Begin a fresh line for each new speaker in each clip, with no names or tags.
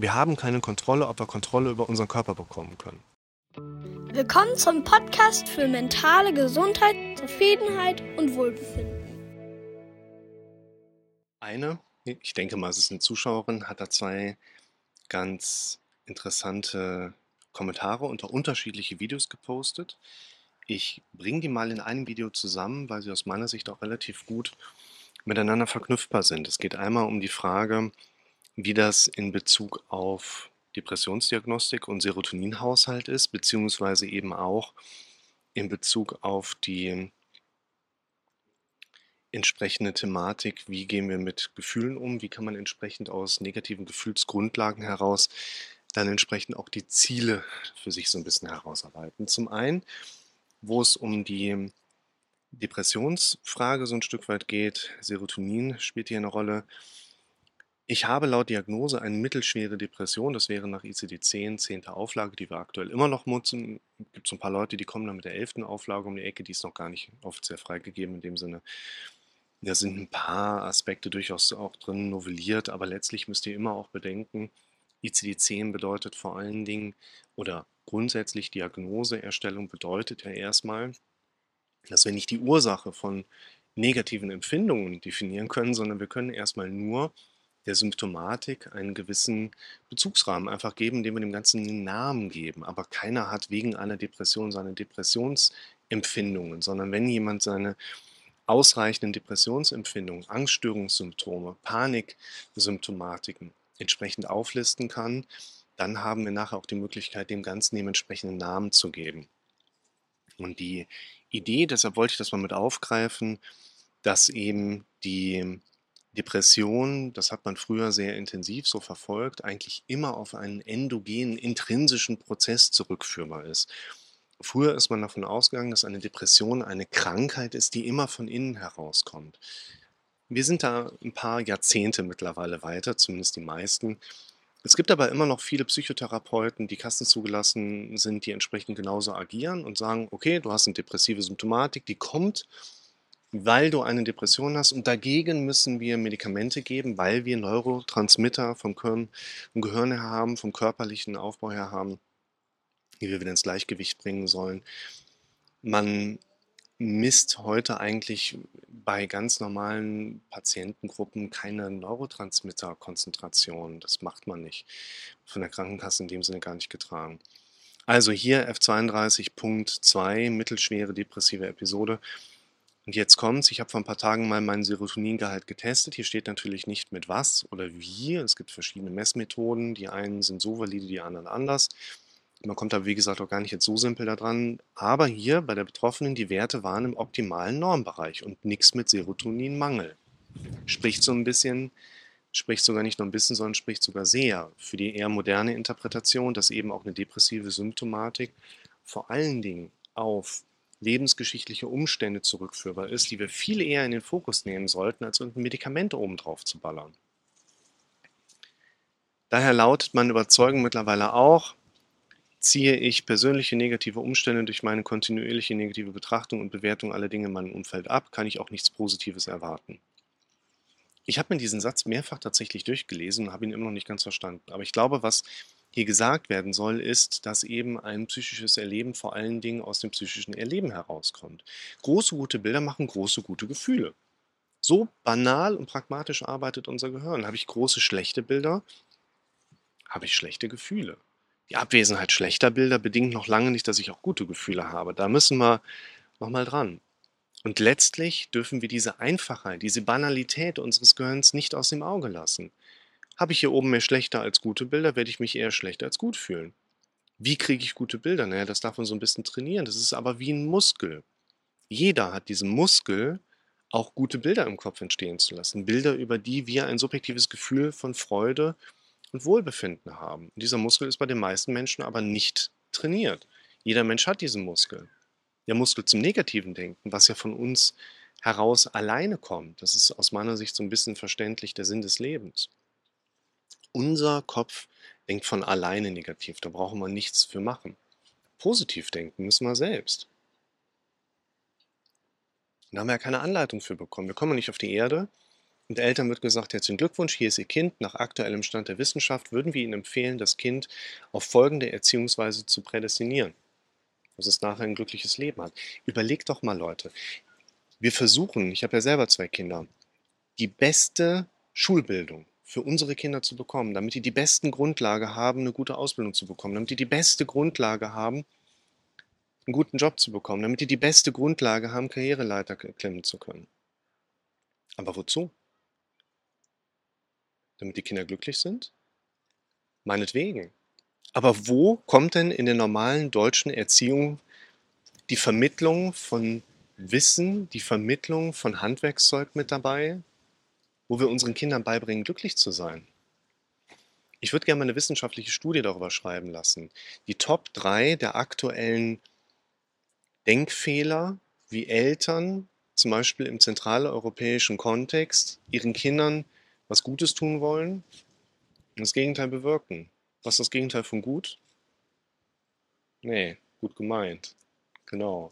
Wir haben keine Kontrolle, ob wir Kontrolle über unseren Körper bekommen können.
Willkommen zum Podcast für mentale Gesundheit, Zufriedenheit und Wohlbefinden.
Eine, ich denke mal, es ist eine Zuschauerin, hat da zwei ganz interessante Kommentare unter unterschiedliche Videos gepostet. Ich bringe die mal in einem Video zusammen, weil sie aus meiner Sicht auch relativ gut miteinander verknüpfbar sind. Es geht einmal um die Frage, wie das in Bezug auf Depressionsdiagnostik und Serotoninhaushalt ist, beziehungsweise eben auch in Bezug auf die entsprechende Thematik, wie gehen wir mit Gefühlen um, wie kann man entsprechend aus negativen Gefühlsgrundlagen heraus dann entsprechend auch die Ziele für sich so ein bisschen herausarbeiten. Zum einen, wo es um die Depressionsfrage so ein Stück weit geht, Serotonin spielt hier eine Rolle, ich habe laut Diagnose eine mittelschwere Depression. Das wäre nach ICD-10, 10. Auflage, die wir aktuell immer noch nutzen. Es gibt so ein paar Leute, die kommen dann mit der 11. Auflage um die Ecke, die ist noch gar nicht offiziell freigegeben in dem Sinne. Da sind ein paar Aspekte durchaus auch drin novelliert, aber letztlich müsst ihr immer auch bedenken, ICD-10 bedeutet vor allen Dingen oder grundsätzlich Diagnoseerstellung bedeutet ja erstmal, dass wir nicht die Ursache von negativen Empfindungen definieren können, sondern wir können erstmal nur der Symptomatik einen gewissen Bezugsrahmen einfach geben, indem wir dem Ganzen einen Namen geben. Aber keiner hat wegen einer Depression seine Depressionsempfindungen, sondern wenn jemand seine ausreichenden Depressionsempfindungen, Angststörungssymptome, Paniksymptomatiken entsprechend auflisten kann, dann haben wir nachher auch die Möglichkeit, dem Ganzen dem entsprechenden Namen zu geben. Und die Idee, deshalb wollte ich das mal mit aufgreifen, dass eben die Depression, das hat man früher sehr intensiv so verfolgt, eigentlich immer auf einen endogenen, intrinsischen Prozess zurückführbar ist. Früher ist man davon ausgegangen, dass eine Depression eine Krankheit ist, die immer von innen herauskommt. Wir sind da ein paar Jahrzehnte mittlerweile weiter, zumindest die meisten. Es gibt aber immer noch viele Psychotherapeuten, die kastenzugelassen sind, die entsprechend genauso agieren und sagen, okay, du hast eine depressive Symptomatik, die kommt weil du eine Depression hast und dagegen müssen wir Medikamente geben, weil wir Neurotransmitter vom Gehirn, her haben, vom körperlichen Aufbau her haben, die wir wieder ins Gleichgewicht bringen sollen. Man misst heute eigentlich bei ganz normalen Patientengruppen keine Neurotransmitterkonzentration. Das macht man nicht. Von der Krankenkasse in dem Sinne gar nicht getragen. Also hier F32.2, mittelschwere depressive Episode. Und jetzt kommt's, ich habe vor ein paar Tagen mal meinen Serotoningehalt getestet. Hier steht natürlich nicht mit was oder wie. Es gibt verschiedene Messmethoden. Die einen sind so valide, die anderen anders. Man kommt da, wie gesagt, auch gar nicht jetzt so simpel da dran. Aber hier bei der Betroffenen, die Werte waren im optimalen Normbereich und nichts mit Serotoninmangel. Spricht so ein bisschen, spricht sogar nicht nur ein bisschen, sondern spricht sogar sehr für die eher moderne Interpretation, dass eben auch eine depressive Symptomatik vor allen Dingen auf lebensgeschichtliche Umstände zurückführbar ist, die wir viel eher in den Fokus nehmen sollten, als irgendein Medikament obendrauf zu ballern. Daher lautet meine Überzeugung mittlerweile auch, ziehe ich persönliche negative Umstände durch meine kontinuierliche negative Betrachtung und Bewertung aller Dinge in meinem Umfeld ab, kann ich auch nichts Positives erwarten. Ich habe mir diesen Satz mehrfach tatsächlich durchgelesen und habe ihn immer noch nicht ganz verstanden. Aber ich glaube, was hier gesagt werden soll, ist, dass eben ein psychisches Erleben vor allen Dingen aus dem psychischen Erleben herauskommt. Große gute Bilder machen große gute Gefühle. So banal und pragmatisch arbeitet unser Gehirn. Habe ich große schlechte Bilder, habe ich schlechte Gefühle. Die Abwesenheit schlechter Bilder bedingt noch lange nicht, dass ich auch gute Gefühle habe. Da müssen wir nochmal dran. Und letztlich dürfen wir diese Einfachheit, diese Banalität unseres Gehirns nicht aus dem Auge lassen. Habe ich hier oben mehr schlechte als gute Bilder, werde ich mich eher schlechter als gut fühlen. Wie kriege ich gute Bilder? Naja, das darf man so ein bisschen trainieren. Das ist aber wie ein Muskel. Jeder hat diesen Muskel, auch gute Bilder im Kopf entstehen zu lassen. Bilder, über die wir ein subjektives Gefühl von Freude und Wohlbefinden haben. Und dieser Muskel ist bei den meisten Menschen aber nicht trainiert. Jeder Mensch hat diesen Muskel. Der Muskel zum negativen Denken, was ja von uns heraus alleine kommt. Das ist aus meiner Sicht so ein bisschen verständlich der Sinn des Lebens. Unser Kopf denkt von alleine negativ, da brauchen wir nichts für machen. Positiv denken müssen wir selbst. Da haben wir ja keine Anleitung für bekommen. Wir kommen nicht auf die Erde Und Eltern wird gesagt, herzlichen Glückwunsch, hier ist Ihr Kind. Nach aktuellem Stand der Wissenschaft würden wir Ihnen empfehlen, das Kind auf folgende Erziehungsweise zu prädestinieren, dass es nachher ein glückliches Leben hat. Überlegt doch mal, Leute. Wir versuchen, ich habe ja selber zwei Kinder, die beste Schulbildung für unsere Kinder zu bekommen, damit die die besten Grundlage haben, eine gute Ausbildung zu bekommen, damit die die beste Grundlage haben, einen guten Job zu bekommen, damit die die beste Grundlage haben, Karriereleiter klemmen zu können. Aber wozu? Damit die Kinder glücklich sind? Meinetwegen. Aber wo kommt denn in der normalen deutschen Erziehung die Vermittlung von Wissen, die Vermittlung von Handwerkszeug mit dabei, wo wir unseren Kindern beibringen, glücklich zu sein? Ich würde gerne mal eine wissenschaftliche Studie darüber schreiben lassen. Die Top 3 der aktuellen Denkfehler, wie Eltern zum Beispiel im zentraleuropäischen Kontext ihren Kindern was Gutes tun wollen und das Gegenteil bewirken. Was ist das Gegenteil von gut? Nee, gut gemeint. Genau.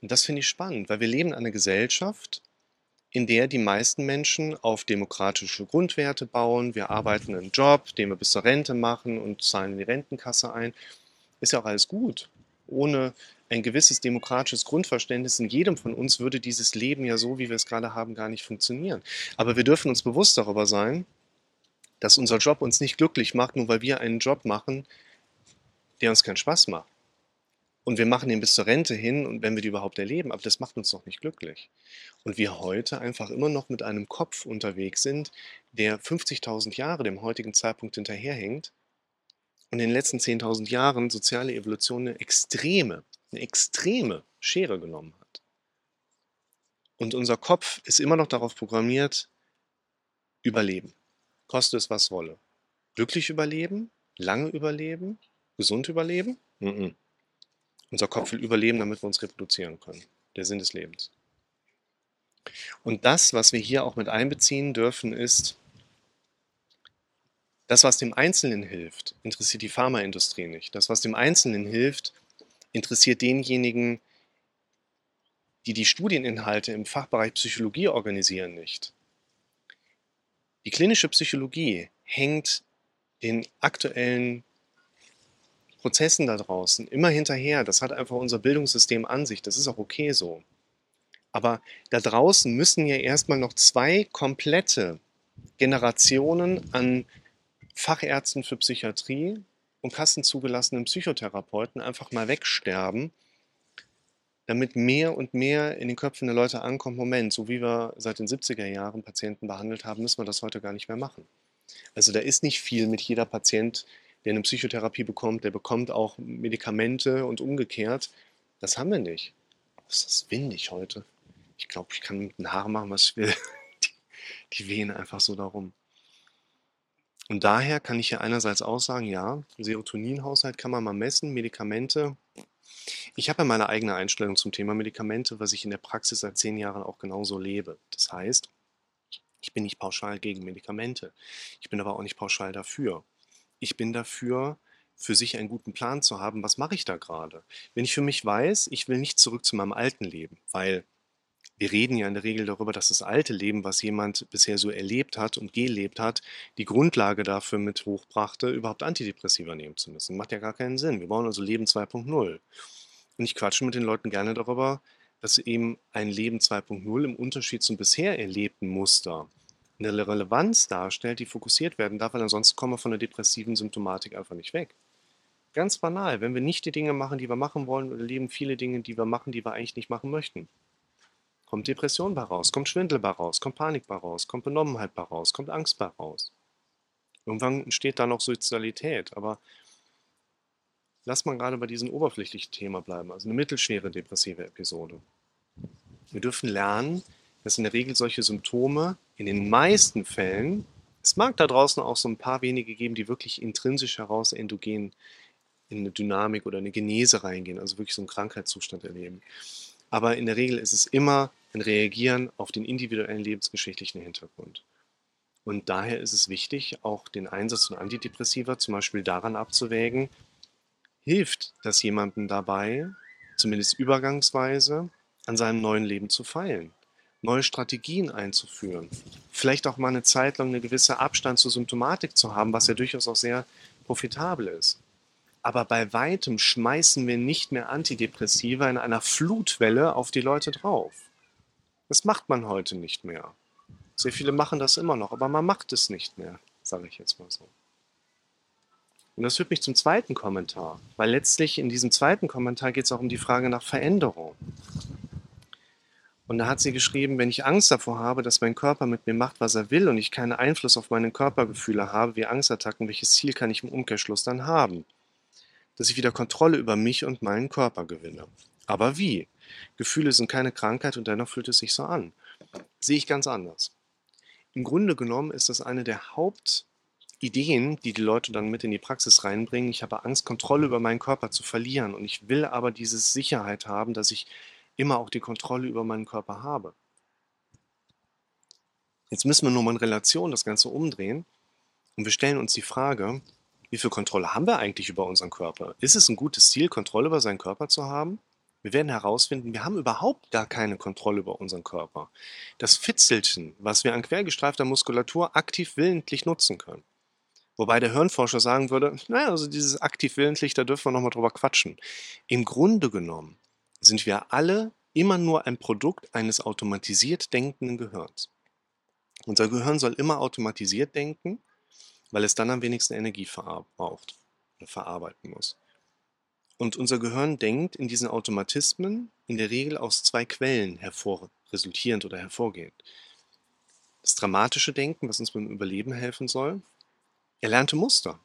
Und das finde ich spannend, weil wir leben in einer Gesellschaft, in der die meisten Menschen auf demokratische Grundwerte bauen. Wir arbeiten einen Job, den wir bis zur Rente machen und zahlen in die Rentenkasse ein. Ist ja auch alles gut. Ohne ein gewisses demokratisches Grundverständnis in jedem von uns würde dieses Leben ja so, wie wir es gerade haben, gar nicht funktionieren. Aber wir dürfen uns bewusst darüber sein, dass unser Job uns nicht glücklich macht, nur weil wir einen Job machen, der uns keinen Spaß macht. Und wir machen ihn bis zur Rente hin und wenn wir die überhaupt erleben, aber das macht uns doch nicht glücklich. Und wir heute einfach immer noch mit einem Kopf unterwegs sind, der 50.000 Jahre dem heutigen Zeitpunkt hinterherhängt und in den letzten 10.000 Jahren soziale Evolution eine extreme eine extreme Schere genommen hat. Und unser Kopf ist immer noch darauf programmiert, überleben. Koste es, was wolle. Glücklich überleben, lange überleben, gesund überleben? Mm -mm. Unser Kopf will überleben, damit wir uns reproduzieren können. Der Sinn des Lebens. Und das, was wir hier auch mit einbeziehen dürfen, ist, das, was dem Einzelnen hilft, interessiert die Pharmaindustrie nicht. Das, was dem Einzelnen hilft, interessiert denjenigen, die die Studieninhalte im Fachbereich Psychologie organisieren, nicht. Die klinische Psychologie hängt den aktuellen Prozessen da draußen immer hinterher. Das hat einfach unser Bildungssystem an sich. Das ist auch okay so. Aber da draußen müssen ja erstmal noch zwei komplette Generationen an Fachärzten für Psychiatrie und kassenzugelassenen Psychotherapeuten einfach mal wegsterben, damit mehr und mehr in den Köpfen der Leute ankommt, Moment, so wie wir seit den 70er Jahren Patienten behandelt haben, müssen wir das heute gar nicht mehr machen. Also da ist nicht viel mit jeder Patient, der eine Psychotherapie bekommt, der bekommt auch Medikamente und umgekehrt. Das haben wir nicht. Was ist das windig heute? Ich glaube, ich kann mit den Haaren machen, was ich will. Die, die wehen einfach so darum. Und daher kann ich ja einerseits auch sagen, ja, Serotoninhaushalt kann man mal messen, Medikamente. Ich habe ja meine eigene Einstellung zum Thema Medikamente, was ich in der Praxis seit zehn Jahren auch genauso lebe. Das heißt, ich bin nicht pauschal gegen Medikamente. Ich bin aber auch nicht pauschal dafür. Ich bin dafür, für sich einen guten Plan zu haben, was mache ich da gerade. Wenn ich für mich weiß, ich will nicht zurück zu meinem alten Leben, weil wir reden ja in der Regel darüber, dass das alte Leben, was jemand bisher so erlebt hat und gelebt hat, die Grundlage dafür mit hochbrachte, überhaupt Antidepressiva nehmen zu müssen. Macht ja gar keinen Sinn. Wir brauchen also Leben 2.0. Und ich quatsche mit den Leuten gerne darüber, dass eben ein Leben 2.0 im Unterschied zum bisher erlebten Muster eine Relevanz darstellt, die fokussiert werden darf, weil ansonsten kommen wir von der depressiven Symptomatik einfach nicht weg. Ganz banal, wenn wir nicht die Dinge machen, die wir machen wollen, erleben viele Dinge, die wir machen, die wir eigentlich nicht machen möchten. Kommt Depression bei raus, kommt Schwindel bei raus, kommt Panik bei raus, kommt Benommenheit bei raus, kommt Angst bei raus. Irgendwann entsteht da noch Suizidalität, aber lass mal gerade bei diesem oberflächlichen Thema bleiben, also eine mittelschwere depressive Episode. Wir dürfen lernen, dass in der Regel solche Symptome in den meisten Fällen, es mag da draußen auch so ein paar wenige geben, die wirklich intrinsisch heraus endogen in eine Dynamik oder eine Genese reingehen, also wirklich so einen Krankheitszustand erleben. Aber in der Regel ist es immer ein Reagieren auf den individuellen lebensgeschichtlichen Hintergrund. Und daher ist es wichtig, auch den Einsatz von Antidepressiva zum Beispiel daran abzuwägen, hilft das jemandem dabei, zumindest übergangsweise, an seinem neuen Leben zu feilen. Neue Strategien einzuführen, vielleicht auch mal eine Zeit lang eine gewisse Abstand zur Symptomatik zu haben, was ja durchaus auch sehr profitabel ist. Aber bei weitem schmeißen wir nicht mehr Antidepressiva in einer Flutwelle auf die Leute drauf. Das macht man heute nicht mehr. Sehr viele machen das immer noch, aber man macht es nicht mehr, sage ich jetzt mal so. Und das führt mich zum zweiten Kommentar, weil letztlich in diesem zweiten Kommentar geht es auch um die Frage nach Veränderung. Und da hat sie geschrieben, wenn ich Angst davor habe, dass mein Körper mit mir macht, was er will und ich keinen Einfluss auf meine Körpergefühle habe, wie Angstattacken, welches Ziel kann ich im Umkehrschluss dann haben? Dass ich wieder Kontrolle über mich und meinen Körper gewinne. Aber wie? Gefühle sind keine Krankheit und dennoch fühlt es sich so an. Sehe ich ganz anders. Im Grunde genommen ist das eine der Hauptideen, die die Leute dann mit in die Praxis reinbringen. Ich habe Angst, Kontrolle über meinen Körper zu verlieren und ich will aber diese Sicherheit haben, dass ich immer auch die Kontrolle über meinen Körper habe. Jetzt müssen wir nur mal in Relation das Ganze umdrehen und wir stellen uns die Frage, wie viel Kontrolle haben wir eigentlich über unseren Körper? Ist es ein gutes Ziel, Kontrolle über seinen Körper zu haben? Wir werden herausfinden, wir haben überhaupt gar keine Kontrolle über unseren Körper. Das Fitzelchen, was wir an quergestreifter Muskulatur aktiv willentlich nutzen können. Wobei der Hirnforscher sagen würde, naja, also dieses aktiv willentlich, da dürfen wir nochmal drüber quatschen. Im Grunde genommen sind wir alle immer nur ein Produkt eines automatisiert denkenden Gehirns. Unser Gehirn soll immer automatisiert denken, weil es dann am wenigsten Energie verbraucht oder verarbeiten muss. Und unser Gehirn denkt in diesen Automatismen in der Regel aus zwei Quellen hervor, resultierend oder hervorgehend. Das dramatische Denken, was uns beim Überleben helfen soll, erlernte Muster.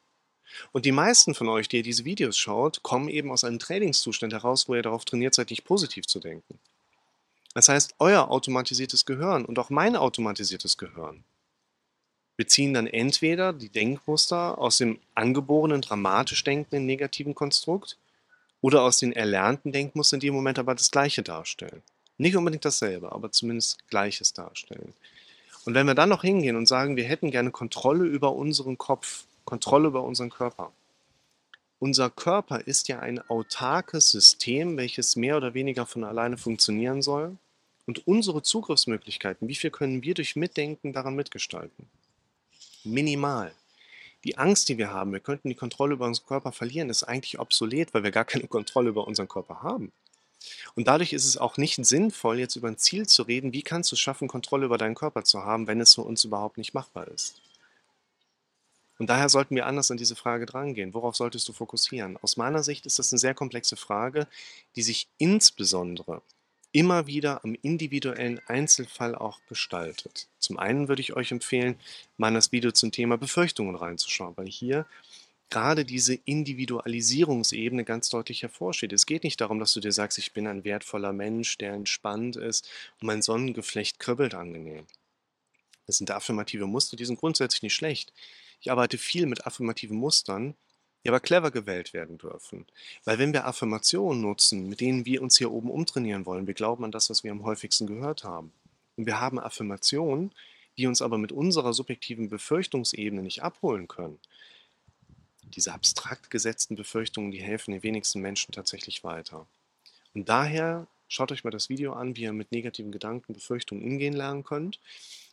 Und die meisten von euch, die ihr diese Videos schaut, kommen eben aus einem Trainingszustand heraus, wo ihr darauf trainiert seid, nicht positiv zu denken. Das heißt, euer automatisiertes Gehirn und auch mein automatisiertes Gehirn beziehen dann entweder die Denkmuster aus dem angeborenen dramatisch denkenden negativen Konstrukt oder aus den erlernten Denkmustern, die im Moment aber das Gleiche darstellen. Nicht unbedingt dasselbe, aber zumindest Gleiches darstellen. Und wenn wir dann noch hingehen und sagen, wir hätten gerne Kontrolle über unseren Kopf, Kontrolle über unseren Körper. Unser Körper ist ja ein autarkes System, welches mehr oder weniger von alleine funktionieren soll. Und unsere Zugriffsmöglichkeiten, wie viel können wir durch Mitdenken daran mitgestalten? Minimal. Die Angst, die wir haben, wir könnten die Kontrolle über unseren Körper verlieren, ist eigentlich obsolet, weil wir gar keine Kontrolle über unseren Körper haben. Und dadurch ist es auch nicht sinnvoll, jetzt über ein Ziel zu reden, wie kannst du es schaffen, Kontrolle über deinen Körper zu haben, wenn es für uns überhaupt nicht machbar ist. Und daher sollten wir anders an diese Frage drangehen. Worauf solltest du fokussieren? Aus meiner Sicht ist das eine sehr komplexe Frage, die sich insbesondere immer wieder am individuellen Einzelfall auch gestaltet. Zum einen würde ich euch empfehlen, mal in das Video zum Thema Befürchtungen reinzuschauen, weil hier gerade diese Individualisierungsebene ganz deutlich hervorsteht. Es geht nicht darum, dass du dir sagst, ich bin ein wertvoller Mensch, der entspannt ist und mein Sonnengeflecht kribbelt angenehm. Das sind affirmative Muster, die sind grundsätzlich nicht schlecht. Ich arbeite viel mit affirmativen Mustern, die aber clever gewählt werden dürfen. Weil wenn wir Affirmationen nutzen, mit denen wir uns hier oben umtrainieren wollen, wir glauben an das, was wir am häufigsten gehört haben. Und wir haben Affirmationen, die uns aber mit unserer subjektiven Befürchtungsebene nicht abholen können. Diese abstrakt gesetzten Befürchtungen, die helfen den wenigsten Menschen tatsächlich weiter. Und daher schaut euch mal das Video an, wie ihr mit negativen Gedanken, Befürchtungen umgehen lernen könnt,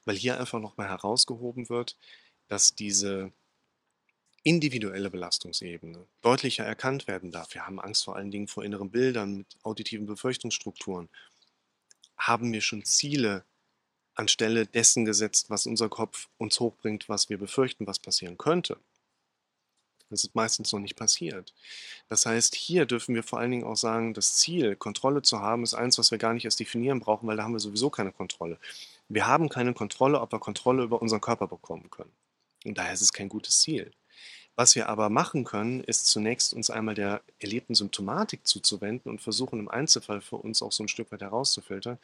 weil hier einfach nochmal herausgehoben wird, dass diese individuelle Belastungsebene deutlicher erkannt werden darf. Wir haben Angst vor allen Dingen vor inneren Bildern mit auditiven Befürchtungsstrukturen. Haben wir schon Ziele anstelle dessen gesetzt, was unser Kopf uns hochbringt, was wir befürchten, was passieren könnte? Das ist meistens noch nicht passiert. Das heißt, hier dürfen wir vor allen Dingen auch sagen, das Ziel, Kontrolle zu haben, ist eins, was wir gar nicht erst definieren brauchen, weil da haben wir sowieso keine Kontrolle. Wir haben keine Kontrolle, ob wir Kontrolle über unseren Körper bekommen können. Und daher ist es kein gutes Ziel. Was wir aber machen können, ist zunächst uns einmal der erlebten Symptomatik zuzuwenden und versuchen im Einzelfall für uns auch so ein Stück weit herauszufiltern,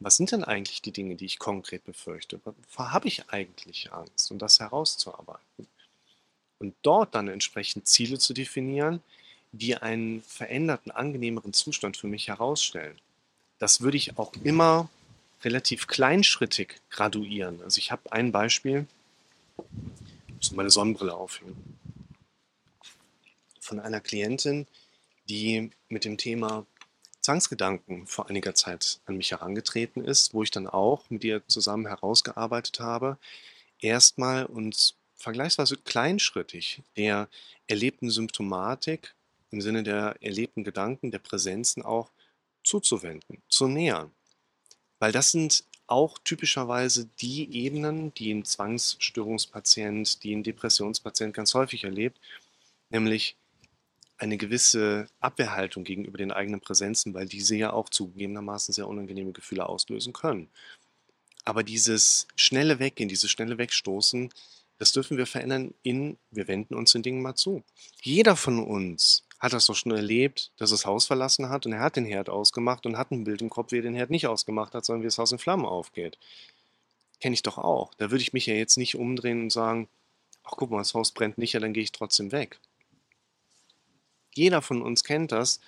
was sind denn eigentlich die Dinge, die ich konkret befürchte? Wovor habe ich eigentlich Angst? Und das herauszuarbeiten. Und dort dann entsprechend Ziele zu definieren, die einen veränderten, angenehmeren Zustand für mich herausstellen. Das würde ich auch immer relativ kleinschrittig graduieren. Also ich habe ein Beispiel, meine Sonnenbrille aufhängen, von einer Klientin, die mit dem Thema Zwangsgedanken vor einiger Zeit an mich herangetreten ist, wo ich dann auch mit ihr zusammen herausgearbeitet habe, erstmal und vergleichsweise kleinschrittig der erlebten Symptomatik im Sinne der erlebten Gedanken, der Präsenzen auch zuzuwenden, zu nähern. Weil das sind auch typischerweise die Ebenen, die ein Zwangsstörungspatient, die ein Depressionspatient ganz häufig erlebt, nämlich eine gewisse Abwehrhaltung gegenüber den eigenen Präsenzen, weil diese ja auch zugegebenermaßen sehr unangenehme Gefühle auslösen können. Aber dieses schnelle Weggehen, dieses schnelle Wegstoßen, das dürfen wir verändern in, wir wenden uns den Dingen mal zu. Jeder von uns hat das doch schon erlebt, dass er das Haus verlassen hat und er hat den Herd ausgemacht und hat ein Bild im Kopf, wie er den Herd nicht ausgemacht hat, sondern wie das Haus in Flammen aufgeht. Kenne ich doch auch. Da würde ich mich ja jetzt nicht umdrehen und sagen, ach guck mal, das Haus brennt nicht, ja, dann gehe ich trotzdem weg. Jeder von uns kennt das.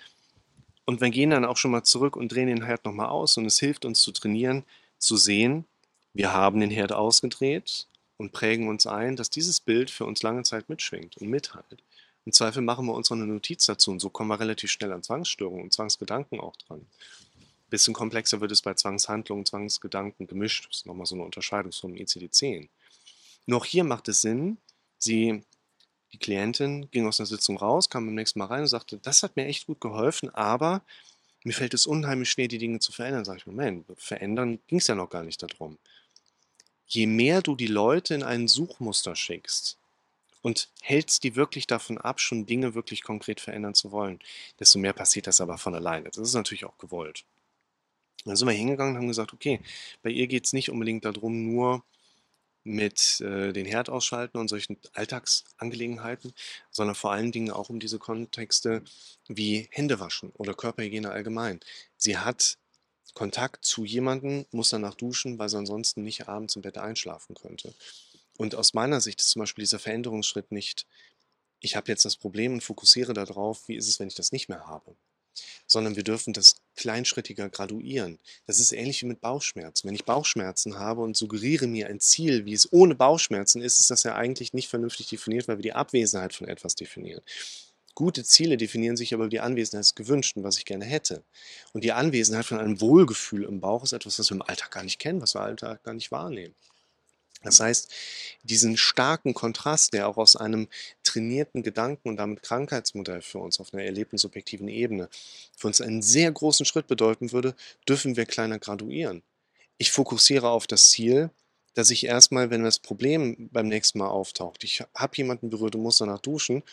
Und wir gehen dann auch schon mal zurück und drehen den Herd nochmal aus und es hilft uns zu trainieren, zu sehen, wir haben den Herd ausgedreht und prägen uns ein, dass dieses Bild für uns lange Zeit mitschwingt und mithält. Im Zweifel machen wir uns noch eine Notiz dazu und so kommen wir relativ schnell an Zwangsstörungen und Zwangsgedanken auch dran. Bisschen komplexer wird es bei Zwangshandlungen, Zwangsgedanken gemischt. Das ist nochmal so eine Unterscheidung vom ICD-10. Nur auch hier macht es Sinn, Sie die Klientin ging aus der Sitzung raus, kam beim nächsten Mal rein und sagte, das hat mir echt gut geholfen, aber mir fällt es unheimlich schwer, die Dinge zu verändern. Sag ich, Moment, verändern ging es ja noch gar nicht darum. Je mehr du die Leute in ein Suchmuster schickst und hältst die wirklich davon ab, schon Dinge wirklich konkret verändern zu wollen, desto mehr passiert das aber von alleine. Das ist natürlich auch gewollt. Dann sind wir hingegangen und haben gesagt, okay, bei ihr geht es nicht unbedingt darum, nur mit äh, den Herd ausschalten und solchen Alltagsangelegenheiten, sondern vor allen Dingen auch um diese Kontexte wie Händewaschen oder Körperhygiene allgemein. Sie hat Kontakt zu jemandem, muss danach duschen, weil sie ansonsten nicht abends im Bett einschlafen könnte. Und aus meiner Sicht ist zum Beispiel dieser Veränderungsschritt nicht, ich habe jetzt das Problem und fokussiere darauf, wie ist es, wenn ich das nicht mehr habe sondern wir dürfen das kleinschrittiger graduieren. Das ist ähnlich wie mit Bauchschmerzen. Wenn ich Bauchschmerzen habe und suggeriere mir ein Ziel, wie es ohne Bauchschmerzen ist, ist das ja eigentlich nicht vernünftig definiert, weil wir die Abwesenheit von etwas definieren. Gute Ziele definieren sich aber über die Anwesenheit des Gewünschten, was ich gerne hätte. Und die Anwesenheit von einem Wohlgefühl im Bauch ist etwas, was wir im Alltag gar nicht kennen, was wir im Alltag gar nicht wahrnehmen. Das heißt, diesen starken Kontrast, der auch aus einem trainierten Gedanken und damit Krankheitsmodell für uns auf einer erlebten subjektiven Ebene für uns einen sehr großen Schritt bedeuten würde, dürfen wir kleiner graduieren. Ich fokussiere auf das Ziel, dass ich erstmal, wenn das Problem beim nächsten Mal auftaucht, ich habe jemanden berührt und muss danach duschen,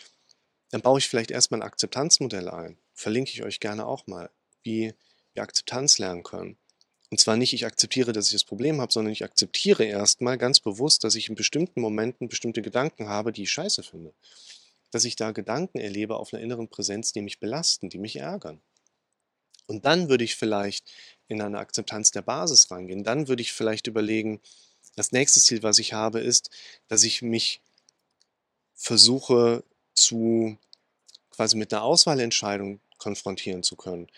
dann baue ich vielleicht erstmal ein Akzeptanzmodell ein. Verlinke ich euch gerne auch mal, wie wir Akzeptanz lernen können. Und zwar nicht, ich akzeptiere, dass ich das Problem habe, sondern ich akzeptiere erstmal ganz bewusst, dass ich in bestimmten Momenten bestimmte Gedanken habe, die ich scheiße finde. Dass ich da Gedanken erlebe auf einer inneren Präsenz, die mich belasten, die mich ärgern. Und dann würde ich vielleicht in eine Akzeptanz der Basis rangehen. Dann würde ich vielleicht überlegen, das nächste Ziel, was ich habe, ist, dass ich mich versuche zu quasi mit einer Auswahlentscheidung konfrontieren zu können.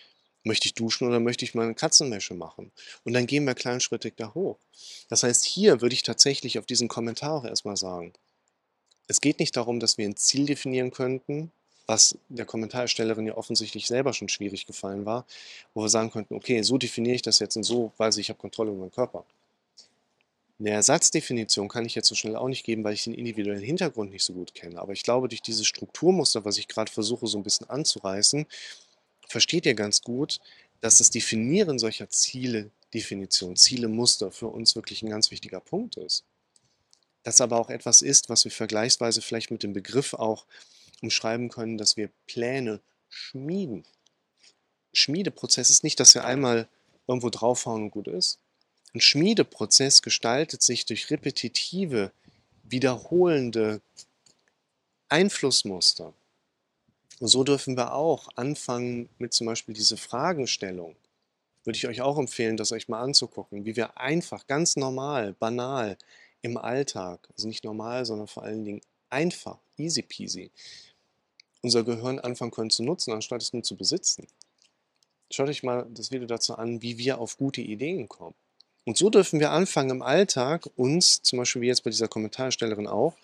Möchte ich duschen oder möchte ich mal eine Katzenwäsche machen? Und dann gehen wir kleinschrittig da hoch. Das heißt, hier würde ich tatsächlich auf diesen Kommentar auch erstmal sagen, es geht nicht darum, dass wir ein Ziel definieren könnten, was der Kommentarstellerin ja offensichtlich selber schon schwierig gefallen war, wo wir sagen könnten, okay, so definiere ich das jetzt und so weiß ich, ich habe Kontrolle über meinen Körper. Eine Ersatzdefinition kann ich jetzt so schnell auch nicht geben, weil ich den individuellen Hintergrund nicht so gut kenne. Aber ich glaube, durch dieses Strukturmuster, was ich gerade versuche so ein bisschen anzureißen, versteht ihr ganz gut, dass das Definieren solcher Ziele, Definition, Ziele, Muster für uns wirklich ein ganz wichtiger Punkt ist. Das aber auch etwas ist, was wir vergleichsweise vielleicht mit dem Begriff auch umschreiben können, dass wir Pläne schmieden. Schmiedeprozess ist nicht, dass wir einmal irgendwo draufhauen und gut ist. Ein Schmiedeprozess gestaltet sich durch repetitive, wiederholende Einflussmuster. Und so dürfen wir auch anfangen mit zum Beispiel diese Fragestellung. Würde ich euch auch empfehlen, das euch mal anzugucken, wie wir einfach, ganz normal, banal im Alltag, also nicht normal, sondern vor allen Dingen einfach, easy peasy, unser Gehirn anfangen können zu nutzen, anstatt es nur zu besitzen. Schaut euch mal das Video dazu an, wie wir auf gute Ideen kommen. Und so dürfen wir anfangen im Alltag, uns, zum Beispiel wie jetzt bei dieser Kommentarstellerin auch,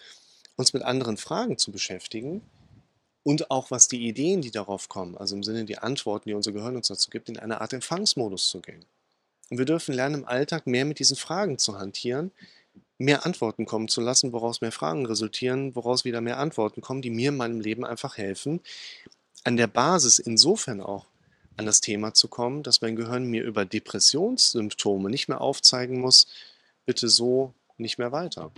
uns mit anderen Fragen zu beschäftigen, und auch was die Ideen, die darauf kommen, also im Sinne die Antworten, die unser Gehirn uns dazu gibt, in eine Art Empfangsmodus zu gehen. Und wir dürfen lernen, im Alltag mehr mit diesen Fragen zu hantieren, mehr Antworten kommen zu lassen, woraus mehr Fragen resultieren, woraus wieder mehr Antworten kommen, die mir in meinem Leben einfach helfen, an der Basis insofern auch an das Thema zu kommen, dass mein Gehirn mir über Depressionssymptome nicht mehr aufzeigen muss, bitte so nicht mehr weiter.